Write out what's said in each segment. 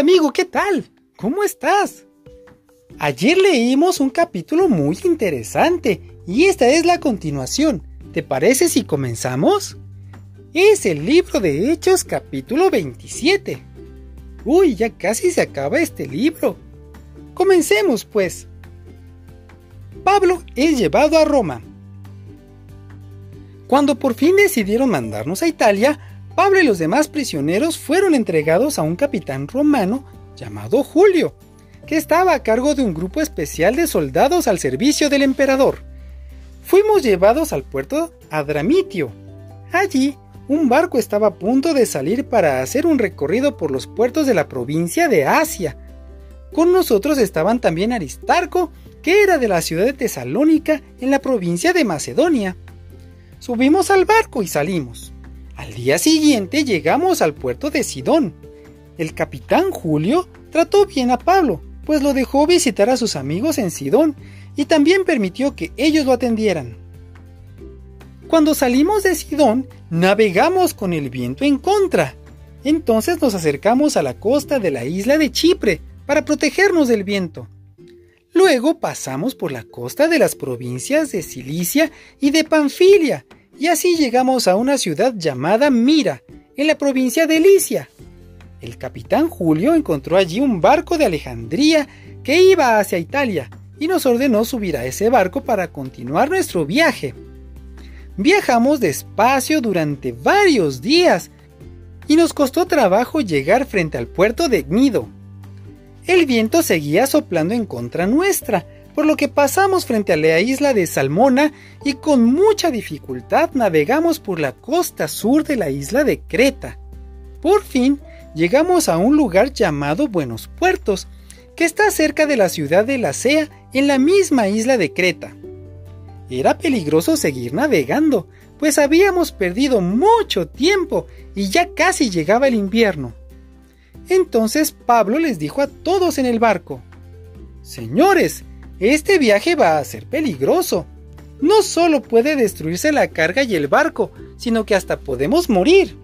Amigo, ¿qué tal? ¿Cómo estás? Ayer leímos un capítulo muy interesante y esta es la continuación. ¿Te parece si comenzamos? Es el libro de Hechos capítulo 27. Uy, ya casi se acaba este libro. Comencemos pues. Pablo es llevado a Roma. Cuando por fin decidieron mandarnos a Italia, Pablo y los demás prisioneros fueron entregados a un capitán romano llamado Julio, que estaba a cargo de un grupo especial de soldados al servicio del emperador. Fuimos llevados al puerto Adramitio. Allí, un barco estaba a punto de salir para hacer un recorrido por los puertos de la provincia de Asia. Con nosotros estaban también Aristarco, que era de la ciudad de Tesalónica, en la provincia de Macedonia. Subimos al barco y salimos. Al día siguiente llegamos al puerto de Sidón. El capitán Julio trató bien a Pablo, pues lo dejó visitar a sus amigos en Sidón y también permitió que ellos lo atendieran. Cuando salimos de Sidón, navegamos con el viento en contra. Entonces nos acercamos a la costa de la isla de Chipre para protegernos del viento. Luego pasamos por la costa de las provincias de Cilicia y de Panfilia, y así llegamos a una ciudad llamada Mira, en la provincia de Licia. El capitán Julio encontró allí un barco de Alejandría que iba hacia Italia y nos ordenó subir a ese barco para continuar nuestro viaje. Viajamos despacio durante varios días y nos costó trabajo llegar frente al puerto de Gnido. El viento seguía soplando en contra nuestra, por lo que pasamos frente a la isla de Salmona y con mucha dificultad navegamos por la costa sur de la isla de Creta. Por fin llegamos a un lugar llamado Buenos Puertos, que está cerca de la ciudad de La Sea en la misma isla de Creta. Era peligroso seguir navegando, pues habíamos perdido mucho tiempo y ya casi llegaba el invierno. Entonces Pablo les dijo a todos en el barco, Señores, este viaje va a ser peligroso. No solo puede destruirse la carga y el barco, sino que hasta podemos morir.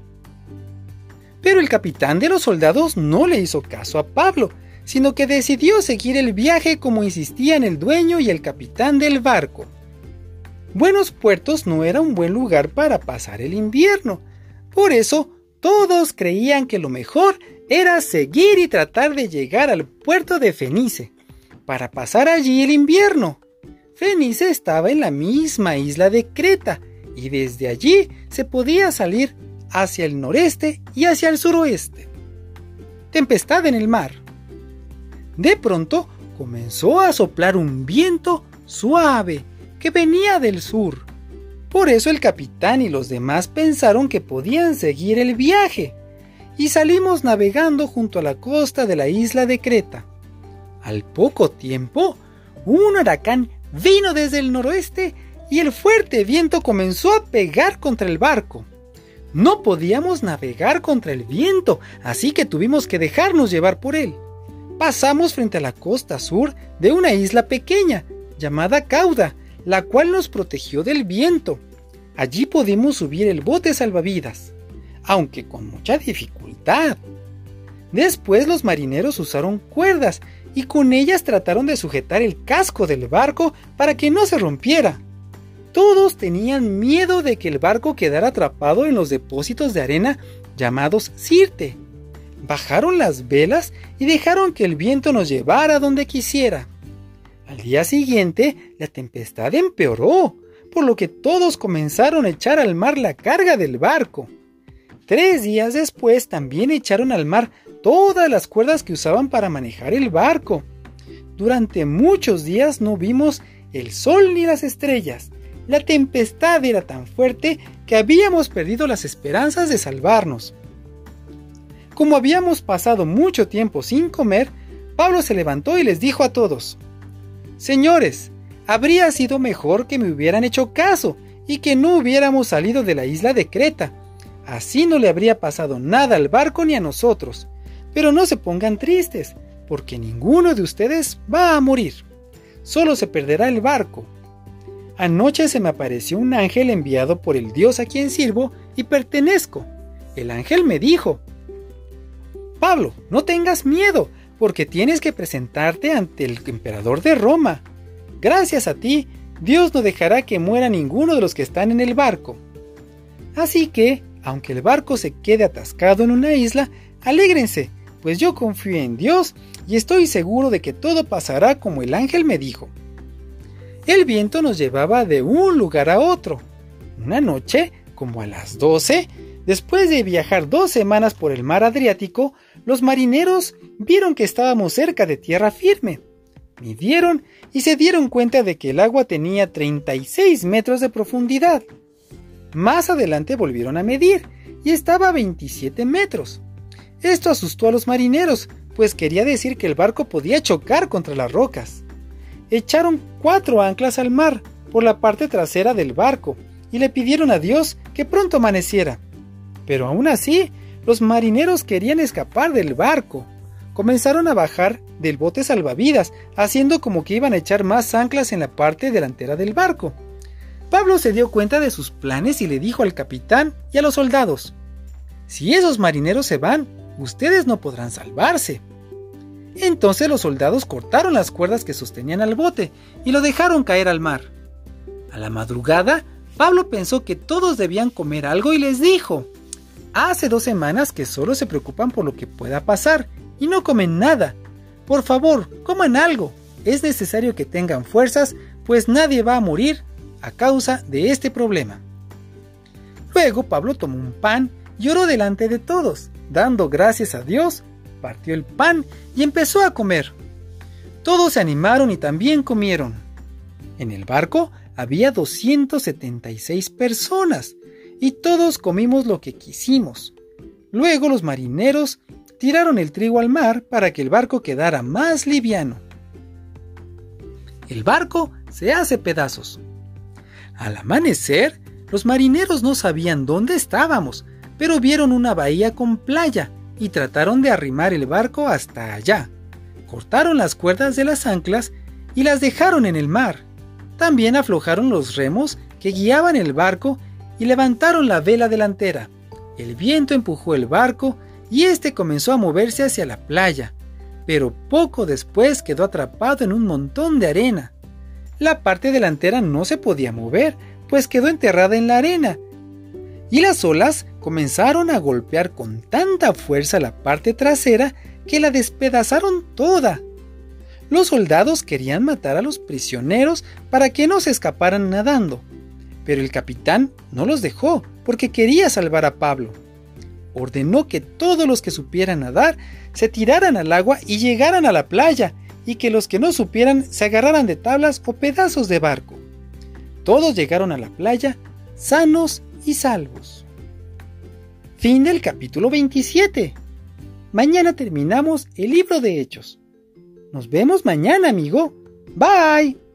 Pero el capitán de los soldados no le hizo caso a Pablo, sino que decidió seguir el viaje como insistían el dueño y el capitán del barco. Buenos Puertos no era un buen lugar para pasar el invierno, por eso todos creían que lo mejor era seguir y tratar de llegar al puerto de Fenice, para pasar allí el invierno. Fenice estaba en la misma isla de Creta, y desde allí se podía salir hacia el noreste y hacia el suroeste. Tempestad en el mar. De pronto comenzó a soplar un viento suave que venía del sur. Por eso el capitán y los demás pensaron que podían seguir el viaje y salimos navegando junto a la costa de la isla de Creta. Al poco tiempo, un huracán vino desde el noroeste y el fuerte viento comenzó a pegar contra el barco. No podíamos navegar contra el viento, así que tuvimos que dejarnos llevar por él. Pasamos frente a la costa sur de una isla pequeña, llamada Cauda, la cual nos protegió del viento. Allí pudimos subir el bote salvavidas aunque con mucha dificultad. Después los marineros usaron cuerdas y con ellas trataron de sujetar el casco del barco para que no se rompiera. Todos tenían miedo de que el barco quedara atrapado en los depósitos de arena llamados Sirte. Bajaron las velas y dejaron que el viento nos llevara donde quisiera. Al día siguiente, la tempestad empeoró, por lo que todos comenzaron a echar al mar la carga del barco. Tres días después también echaron al mar todas las cuerdas que usaban para manejar el barco. Durante muchos días no vimos el sol ni las estrellas. La tempestad era tan fuerte que habíamos perdido las esperanzas de salvarnos. Como habíamos pasado mucho tiempo sin comer, Pablo se levantó y les dijo a todos, Señores, habría sido mejor que me hubieran hecho caso y que no hubiéramos salido de la isla de Creta Así no le habría pasado nada al barco ni a nosotros. Pero no se pongan tristes, porque ninguno de ustedes va a morir. Solo se perderá el barco. Anoche se me apareció un ángel enviado por el Dios a quien sirvo y pertenezco. El ángel me dijo, Pablo, no tengas miedo, porque tienes que presentarte ante el emperador de Roma. Gracias a ti, Dios no dejará que muera ninguno de los que están en el barco. Así que, aunque el barco se quede atascado en una isla, alégrense, pues yo confío en Dios y estoy seguro de que todo pasará como el ángel me dijo. El viento nos llevaba de un lugar a otro. Una noche, como a las 12, después de viajar dos semanas por el mar Adriático, los marineros vieron que estábamos cerca de tierra firme. Midieron y se dieron cuenta de que el agua tenía 36 metros de profundidad. Más adelante volvieron a medir y estaba a 27 metros. Esto asustó a los marineros, pues quería decir que el barco podía chocar contra las rocas. Echaron cuatro anclas al mar por la parte trasera del barco y le pidieron a Dios que pronto amaneciera. Pero aún así, los marineros querían escapar del barco. Comenzaron a bajar del bote salvavidas, haciendo como que iban a echar más anclas en la parte delantera del barco. Pablo se dio cuenta de sus planes y le dijo al capitán y a los soldados, Si esos marineros se van, ustedes no podrán salvarse. Entonces los soldados cortaron las cuerdas que sostenían al bote y lo dejaron caer al mar. A la madrugada, Pablo pensó que todos debían comer algo y les dijo, Hace dos semanas que solo se preocupan por lo que pueda pasar y no comen nada. Por favor, coman algo. Es necesario que tengan fuerzas, pues nadie va a morir a causa de este problema. Luego Pablo tomó un pan y oró delante de todos, dando gracias a Dios, partió el pan y empezó a comer. Todos se animaron y también comieron. En el barco había 276 personas, y todos comimos lo que quisimos. Luego los marineros tiraron el trigo al mar para que el barco quedara más liviano. El barco se hace pedazos. Al amanecer, los marineros no sabían dónde estábamos, pero vieron una bahía con playa y trataron de arrimar el barco hasta allá. Cortaron las cuerdas de las anclas y las dejaron en el mar. También aflojaron los remos que guiaban el barco y levantaron la vela delantera. El viento empujó el barco y éste comenzó a moverse hacia la playa, pero poco después quedó atrapado en un montón de arena. La parte delantera no se podía mover, pues quedó enterrada en la arena, y las olas comenzaron a golpear con tanta fuerza la parte trasera que la despedazaron toda. Los soldados querían matar a los prisioneros para que no se escaparan nadando, pero el capitán no los dejó porque quería salvar a Pablo. Ordenó que todos los que supieran nadar se tiraran al agua y llegaran a la playa, y que los que no supieran se agarraran de tablas o pedazos de barco. Todos llegaron a la playa sanos y salvos. Fin del capítulo 27. Mañana terminamos el libro de Hechos. Nos vemos mañana, amigo. Bye.